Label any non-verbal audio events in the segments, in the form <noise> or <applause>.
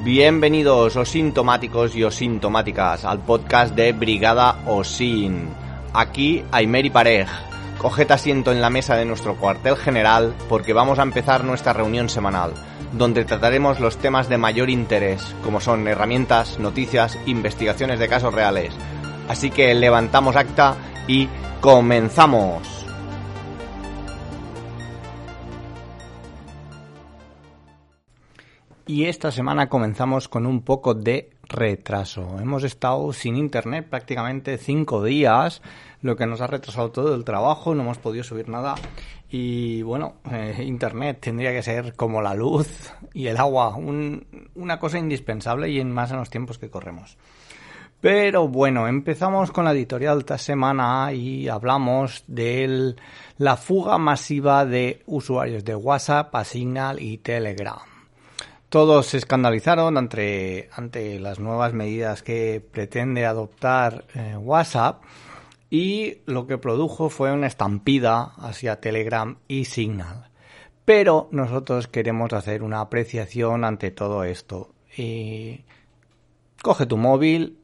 Bienvenidos osintomáticos y osintomáticas al podcast de Brigada Osin. Aquí Aymeri Parej. Coged asiento en la mesa de nuestro cuartel general porque vamos a empezar nuestra reunión semanal, donde trataremos los temas de mayor interés, como son herramientas, noticias, investigaciones de casos reales. Así que levantamos acta y comenzamos. Y esta semana comenzamos con un poco de retraso. Hemos estado sin internet prácticamente cinco días, lo que nos ha retrasado todo el trabajo, no hemos podido subir nada. Y bueno, eh, internet tendría que ser como la luz y el agua, una cosa indispensable y en más en los tiempos que corremos. Pero bueno, empezamos con la editorial esta semana y hablamos de la fuga masiva de usuarios de WhatsApp a Signal y Telegram. Todos se escandalizaron ante, ante las nuevas medidas que pretende adoptar eh, WhatsApp y lo que produjo fue una estampida hacia Telegram y Signal. Pero nosotros queremos hacer una apreciación ante todo esto. Y coge tu móvil,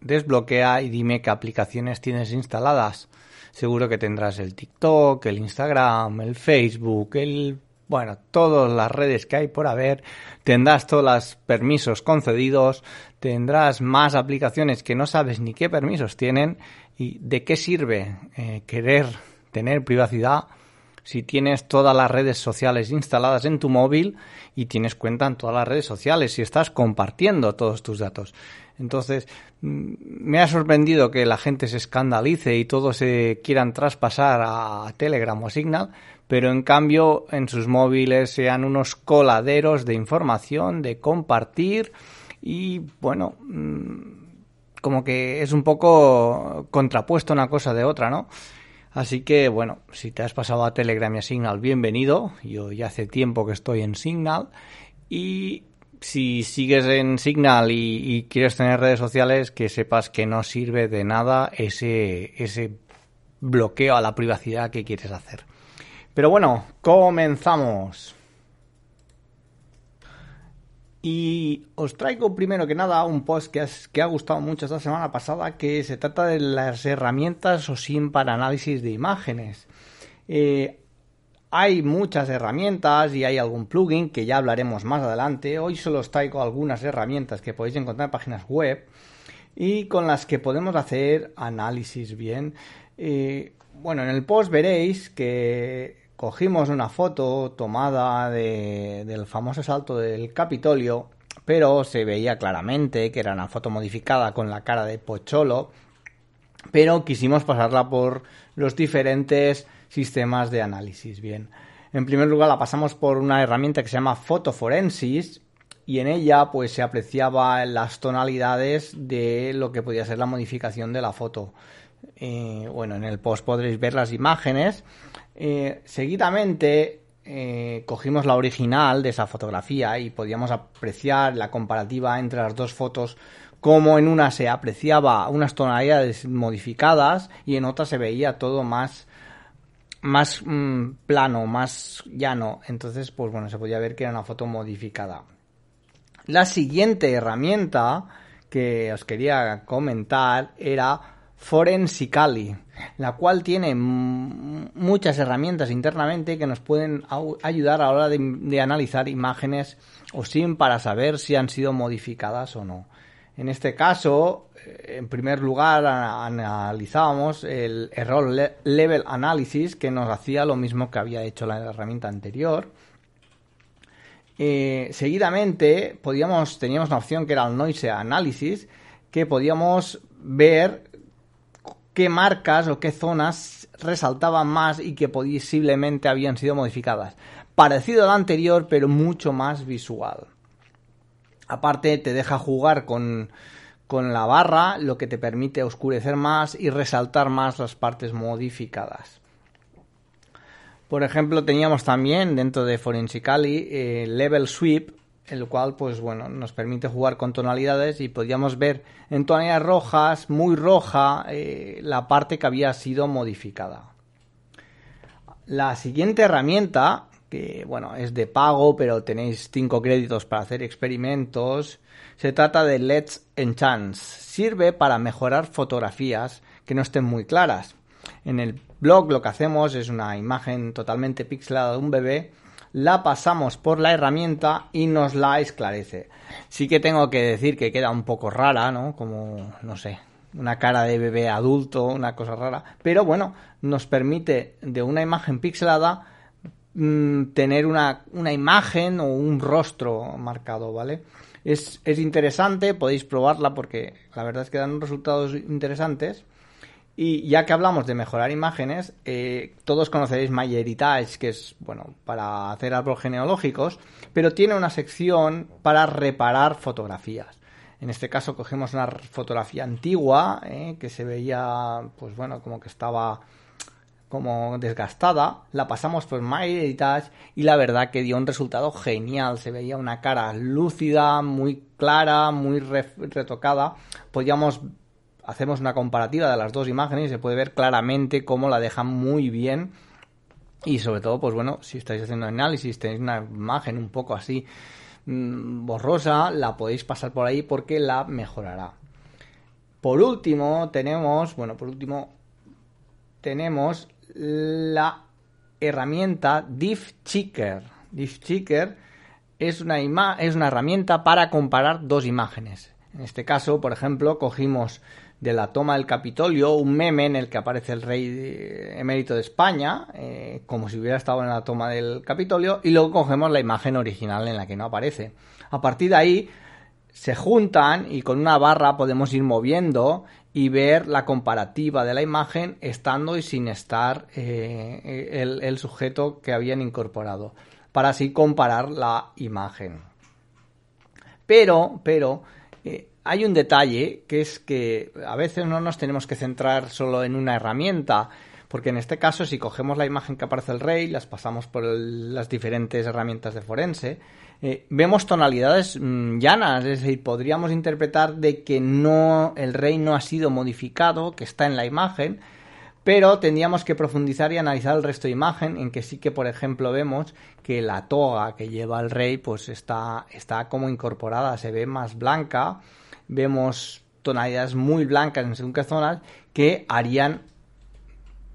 desbloquea y dime qué aplicaciones tienes instaladas. Seguro que tendrás el TikTok, el Instagram, el Facebook, el bueno, todas las redes que hay por haber, tendrás todos los permisos concedidos, tendrás más aplicaciones que no sabes ni qué permisos tienen y de qué sirve eh, querer tener privacidad si tienes todas las redes sociales instaladas en tu móvil y tienes cuenta en todas las redes sociales, si estás compartiendo todos tus datos. Entonces, mm, me ha sorprendido que la gente se escandalice y todos se quieran traspasar a Telegram o Signal, pero en cambio en sus móviles sean unos coladeros de información, de compartir y bueno, mm, como que es un poco contrapuesto una cosa de otra, ¿no? Así que bueno, si te has pasado a Telegram y a Signal, bienvenido. Yo ya hace tiempo que estoy en Signal y si sigues en Signal y, quieres tener redes sociales, que sepas que no sirve de nada ese, ese bloqueo a la privacidad que quieres hacer. Pero bueno, comenzamos. Y os traigo primero que nada un post que, ha gustado mucho esta semana pasada, que se trata de las herramientas o SIM para análisis de imágenes. Eh, hay muchas herramientas y hay algún plugin que ya hablaremos más adelante. Hoy solo os traigo algunas herramientas que podéis encontrar en páginas web y con las que podemos hacer análisis bien. Eh, bueno, en el post veréis que cogimos una foto tomada del famoso salto del Capitolio, pero se veía claramente que era una foto modificada con la cara de Pocholo, pero quisimos pasarla por los diferentes sistemas de análisis. Bien, en primer lugar la pasamos por una herramienta que se llama Forensis y en ella pues se apreciaba las tonalidades de lo que podía ser la modificación de la foto. Eh, bueno, en el post podréis ver las imágenes eh, seguidamente eh, cogimos la original de esa fotografía y podíamos apreciar la comparativa entre las dos fotos como en una se apreciaba unas tonalidades modificadas y en otra se veía todo más más mm, plano, más llano. Entonces, pues bueno, se podía ver que era una foto modificada. La siguiente herramienta que os quería comentar era Forensicali, la cual tiene muchas herramientas internamente que nos pueden ayudar a la hora de, analizar imágenes o SIM para saber si han sido modificadas o no. En este caso, eh, en primer lugar, analizábamos el error level analysis que nos hacía lo mismo que había hecho la herramienta anterior. Eh, seguidamente, podíamos, teníamos una opción que era el noise analysis, que podíamos ver qué marcas o qué zonas resaltaban más y que posiblemente habían sido modificadas. Parecido al anterior, pero mucho más visual. Aparte, te deja jugar con, con la barra, lo que te permite oscurecer más y resaltar más las partes modificadas. Por ejemplo, teníamos también dentro de Forensicali eh, Level Sweep, el cual pues bueno nos permite jugar con tonalidades y podíamos ver en tonalidades rojas muy roja eh, la parte que había sido modificada. La siguiente herramienta que bueno es de pago pero tenéis 5 créditos para hacer experimentos se trata de Let's Enchance sirve para mejorar fotografías que no estén muy claras. En el blog lo que hacemos es una imagen totalmente pixelada de un bebé la pasamos por la herramienta y nos la esclarece. Sí que tengo que decir que queda un poco rara, ¿no? Como, no sé, una cara de bebé adulto, una cosa rara. Pero bueno, nos permite de una imagen pixelada mm, tener una, una, imagen o un rostro marcado, ¿vale? Es, es interesante, podéis probarla porque la verdad es que dan resultados interesantes. Y ya que hablamos de mejorar imágenes, eh, todos conoceréis MyHeritage, que es, bueno, para hacer árboles genealógicos, pero tiene una sección para reparar fotografías. En este caso cogemos una fotografía antigua, eh, que se veía, pues bueno, como que estaba como desgastada, la pasamos por MyHeritage y la verdad que dio un resultado genial. Se veía una cara lúcida, muy clara, muy retocada. Podíamos hacemos una comparativa de las dos imágenes y se puede ver claramente cómo la dejan muy bien. Y sobre todo, pues bueno, si estáis haciendo análisis, tenéis una imagen un poco así mm, borrosa, la podéis pasar por ahí porque la mejorará. Por último, tenemos, bueno, por último, tenemos la herramienta DiffChecker. DiffChecker es una, es una herramienta para comparar dos imágenes. En este caso, por ejemplo, cogimos de la toma del Capitolio, un meme en el que aparece el rey emérito de España, eh, como si hubiera estado en la toma del Capitolio, y luego cogemos la imagen original en la que no aparece. A partir de ahí se juntan y con una barra podemos ir moviendo y ver la comparativa de la imagen estando y sin estar eh, el, el sujeto que habían incorporado, para así comparar la imagen. Pero, pero, eh, hay un detalle que es que a veces no nos tenemos que centrar solo en una herramienta, porque en este caso si cogemos la imagen que aparece el rey, las pasamos por las diferentes herramientas de forense, eh, vemos tonalidades mm, llanas, es decir, podríamos interpretar de que no el rey no ha sido modificado, que está en la imagen, pero tendríamos que profundizar y analizar el resto de imagen, en que sí que, por ejemplo, vemos que la toga que lleva el rey, pues está, está como incorporada, se ve más blanca, vemos tonalidades muy blancas en según qué zonas que harían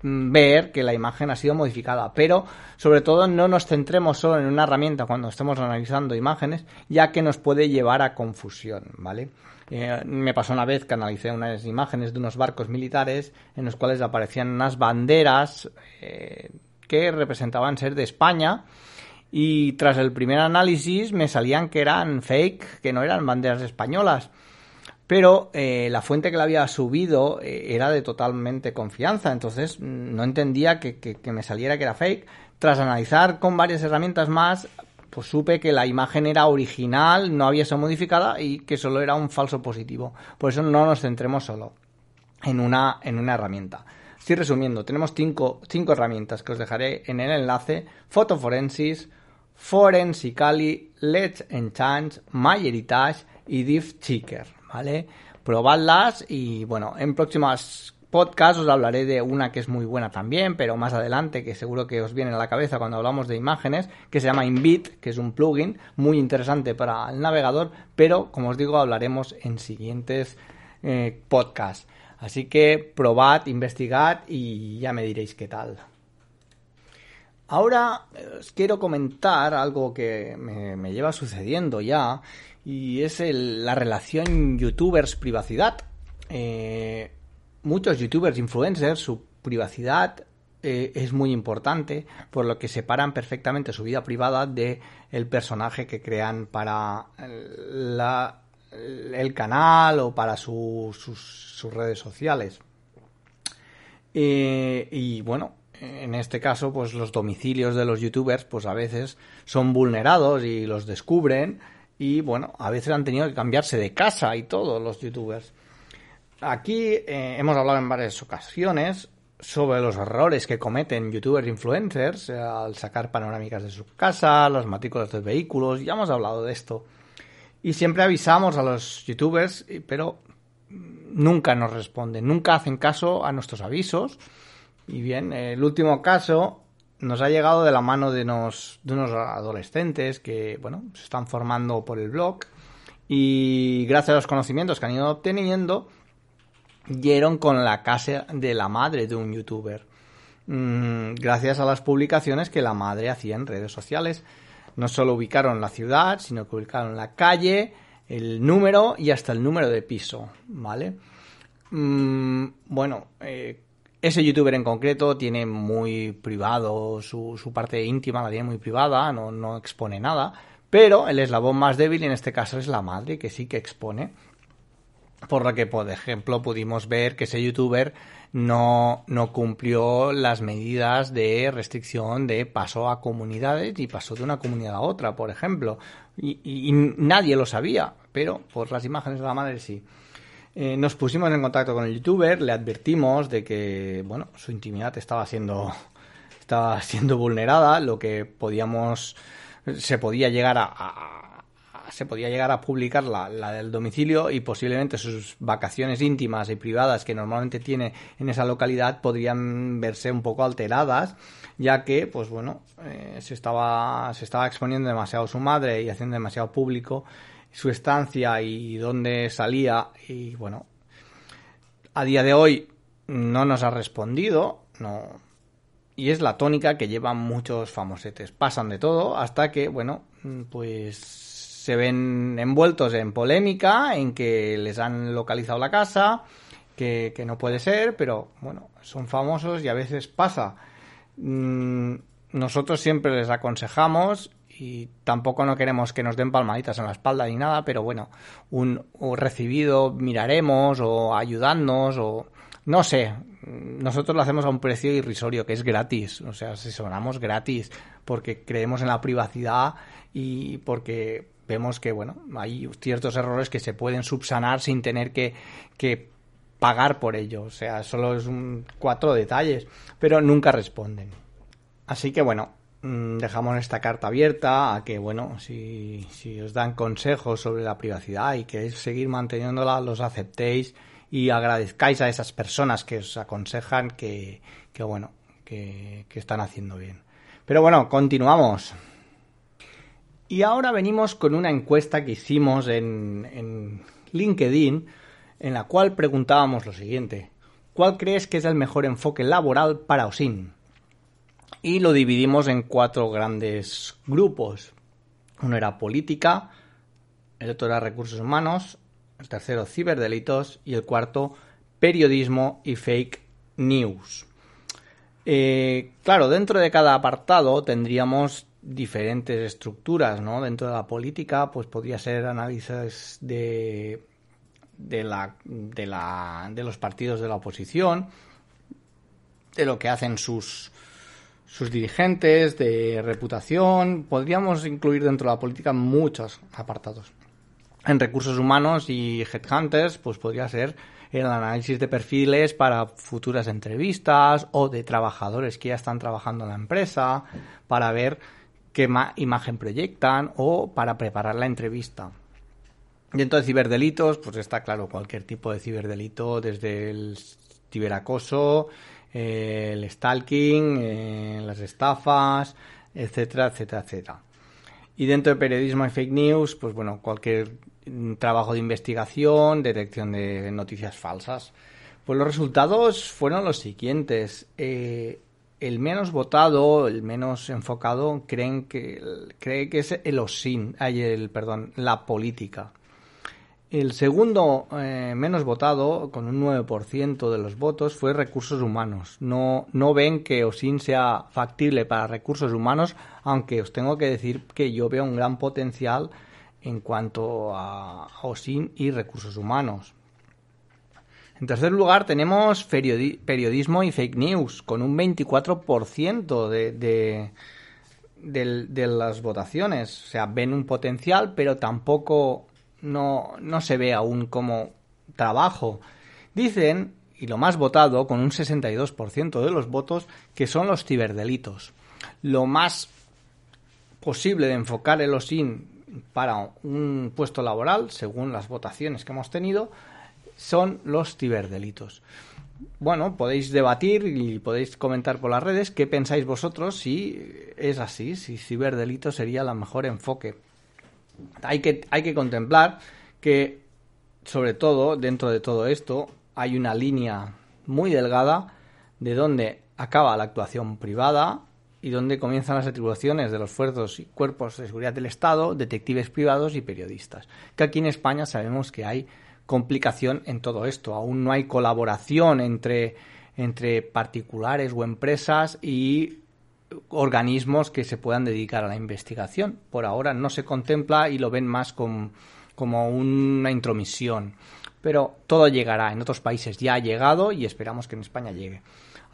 mm, ver que la imagen ha sido modificada. Pero, sobre todo, no nos centremos solo en una herramienta cuando estemos analizando imágenes, ya que nos puede llevar a confusión, ¿vale? Eh, me pasó una vez que analicé unas imágenes de unos barcos militares en los cuales aparecían unas banderas eh, que representaban ser de España y tras el primer análisis me salían que eran fake, que no eran banderas españolas. Pero eh, la fuente que la había subido era de totalmente confianza, entonces no entendía que, me saliera que era fake. Tras analizar con varias herramientas más, pues supe que la imagen era original, no había sido modificada y que solo era un falso positivo. Por eso no nos centremos solo en una, en una herramienta. Estoy resumiendo, tenemos cinco, cinco herramientas que os dejaré en el enlace. Fotoforensis, Forensicali, Let's Enchant, MyHeritage y DiffChecker, ¿vale? Probadlas y bueno, en próximas podcast os hablaré de una que es muy buena también, pero más adelante, que seguro que os viene a la cabeza cuando hablamos de imágenes, que se llama Invit, que es un plugin muy interesante para el navegador, pero como os digo, hablaremos en siguientes eh, podcasts. Así que probad, investigad y ya me diréis qué tal. Ahora eh, os quiero comentar algo que me, lleva sucediendo ya y es la relación youtubers-privacidad. Eh, muchos youtubers, influencers, su privacidad eh, es muy importante, por lo que separan perfectamente su vida privada de el personaje que crean para la, el canal o para sus, redes sociales. Eh, y bueno, en este caso, pues los domicilios de los youtubers, pues a veces son vulnerados y los descubren. Y bueno, a veces han tenido que cambiarse de casa y todo los youtubers. Aquí eh, hemos hablado en varias ocasiones sobre los errores que cometen youtubers influencers eh, al sacar panorámicas de su casa, las matrículas de vehículos, ya hemos hablado de esto. Y siempre avisamos a los youtubers, pero nunca nos responden, nunca hacen caso a nuestros avisos. Y bien, el último caso nos ha llegado de la mano de unos, de unos adolescentes que, bueno, se están formando por el blog y gracias a los conocimientos que han ido obteniendo, dieron con la casa de la madre de un youtuber. Mm, gracias a las publicaciones que la madre hacía en redes sociales. No solo ubicaron la ciudad, sino que ubicaron la calle, el número y hasta el número de piso, ¿vale? Mm, bueno, eh, ese youtuber en concreto tiene muy privado su, su parte íntima, la tiene muy privada, no, expone nada, pero el eslabón más débil en este caso es la madre, que sí que expone por lo que, por ejemplo, pudimos ver que ese youtuber no, no cumplió las medidas de restricción de paso a comunidades y pasó de una comunidad a otra, por ejemplo. Y, nadie lo sabía, pero por las imágenes de la madre sí. Eh, nos pusimos en contacto con el youtuber, le advertimos de que, bueno, su intimidad estaba siendo, <laughs> estaba siendo vulnerada, lo que podíamos, se podía llegar a se podía llegar a publicar la, del domicilio y posiblemente sus vacaciones íntimas y privadas que normalmente tiene en esa localidad podrían verse un poco alteradas ya que pues bueno eh, se estaba se estaba exponiendo demasiado su madre y haciendo demasiado público su estancia y dónde salía. Y bueno a día de hoy no nos ha respondido no. Y es la tónica que llevan muchos famosetes. Pasan de todo hasta que bueno pues se ven envueltos en polémica, en que les han localizado la casa, que, no puede ser, pero bueno, son famosos y a veces pasa. Mm, nosotros siempre les aconsejamos y tampoco no queremos que nos den palmaditas en la espalda ni nada, pero bueno, un recibido miraremos o ayudarnos o no sé, nosotros lo hacemos a un precio irrisorio que es gratis, o sea, asesoramos gratis porque creemos en la privacidad y porque vemos que, bueno, hay ciertos errores que se pueden subsanar sin tener que, que pagar por ello. O sea, solo es un cuatro detalles, pero nunca responden. Así que, bueno, dejamos esta carta abierta a que, bueno, si, si os dan consejos sobre la privacidad y queréis seguir manteniéndola, los aceptéis y agradezcáis a esas personas que os aconsejan que, que bueno, que, que están haciendo bien. Pero bueno, continuamos. Y ahora venimos con una encuesta que hicimos en, LinkedIn en la cual preguntábamos lo siguiente. ¿Cuál crees que es el mejor enfoque laboral para OSIN? Y lo dividimos en cuatro grandes grupos. Uno era política, el otro era recursos humanos, el tercero ciberdelitos y el cuarto periodismo y fake news. Eh, claro, dentro de cada apartado tendríamos diferentes estructuras, ¿no? Dentro de la política, pues podría ser análisis de, de, la, de, la, de los partidos de la oposición, de lo que hacen sus, sus dirigentes, de reputación. Podríamos incluir dentro de la política muchos apartados. En recursos humanos y headhunters, pues podría ser el análisis de perfiles para futuras entrevistas o de trabajadores que ya están trabajando en la empresa para ver qué imagen proyectan o para preparar la entrevista. Dentro de ciberdelitos, pues está claro, cualquier tipo de ciberdelito, desde el ciberacoso, el stalking, eh, las estafas, etcétera, etcétera, etcétera. Y dentro de periodismo y fake news, pues bueno, cualquier trabajo de investigación, detección de noticias falsas. Pues los resultados fueron los siguientes. Eh, el menos votado, el menos enfocado, creen que, cree que es el OSIN, el, perdón, la política. El segundo eh, menos votado, con un 9% de los votos, fue recursos humanos. No, no ven que OSIN sea factible para recursos humanos, aunque os tengo que decir que yo veo un gran potencial en cuanto a OSIN y recursos humanos. En tercer lugar tenemos periodismo y fake news, con un 24% de, de, de, las votaciones. O sea, ven un potencial, pero tampoco no, no se ve aún como trabajo. Dicen, y lo más votado, con un 62% de los votos, que son los ciberdelitos. Lo más posible de enfocar el OSIN para un puesto laboral, según las votaciones que hemos tenido, son los ciberdelitos. Bueno, podéis debatir y podéis comentar por las redes qué pensáis vosotros si es así, si ciberdelito sería el mejor enfoque. Hay que, hay que contemplar que, sobre todo, dentro de todo esto, hay una línea muy delgada de donde acaba la actuación privada y donde comienzan las atribuciones de los fuerzos y cuerpos de seguridad del Estado, detectives privados y periodistas. Que aquí en España sabemos que hay complicación en todo esto. Aún no hay colaboración entre, entre particulares o empresas y organismos que se puedan dedicar a la investigación. Por ahora no se contempla y lo ven más como una intromisión. Pero todo llegará. En otros países ya ha llegado y esperamos que en España llegue.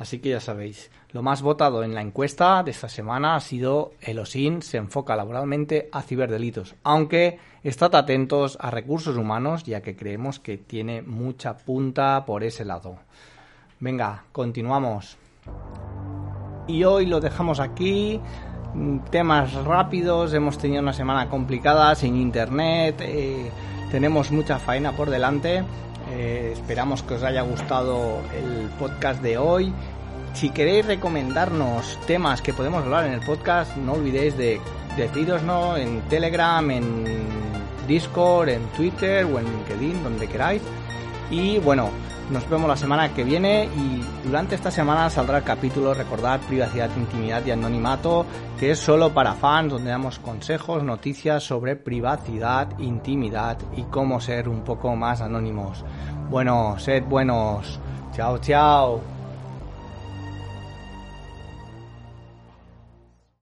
Así que ya sabéis, lo más votado en la encuesta de esta semana ha sido el OSIN se enfoca laboralmente a ciberdelitos, aunque estad atentos a recursos humanos ya que creemos que tiene mucha punta por ese lado. Venga, continuamos. Y hoy lo dejamos aquí. Temas rápidos, hemos tenido una semana complicada sin internet, eh, tenemos mucha faena por delante. Eh, esperamos que os haya gustado el podcast de hoy si queréis recomendarnos temas que podemos hablar en el podcast, no olvidéis de decirosnos en Telegram, en Discord, en Twitter o en LinkedIn, donde queráis. Y bueno, nos vemos la semana que viene y durante esta semana saldrá el capítulo Recordar privacidad, intimidad y anonimato, que es solo para fans, donde damos consejos, noticias sobre privacidad, intimidad y cómo ser un poco más anónimos. Bueno, sed buenos. Chao, chao.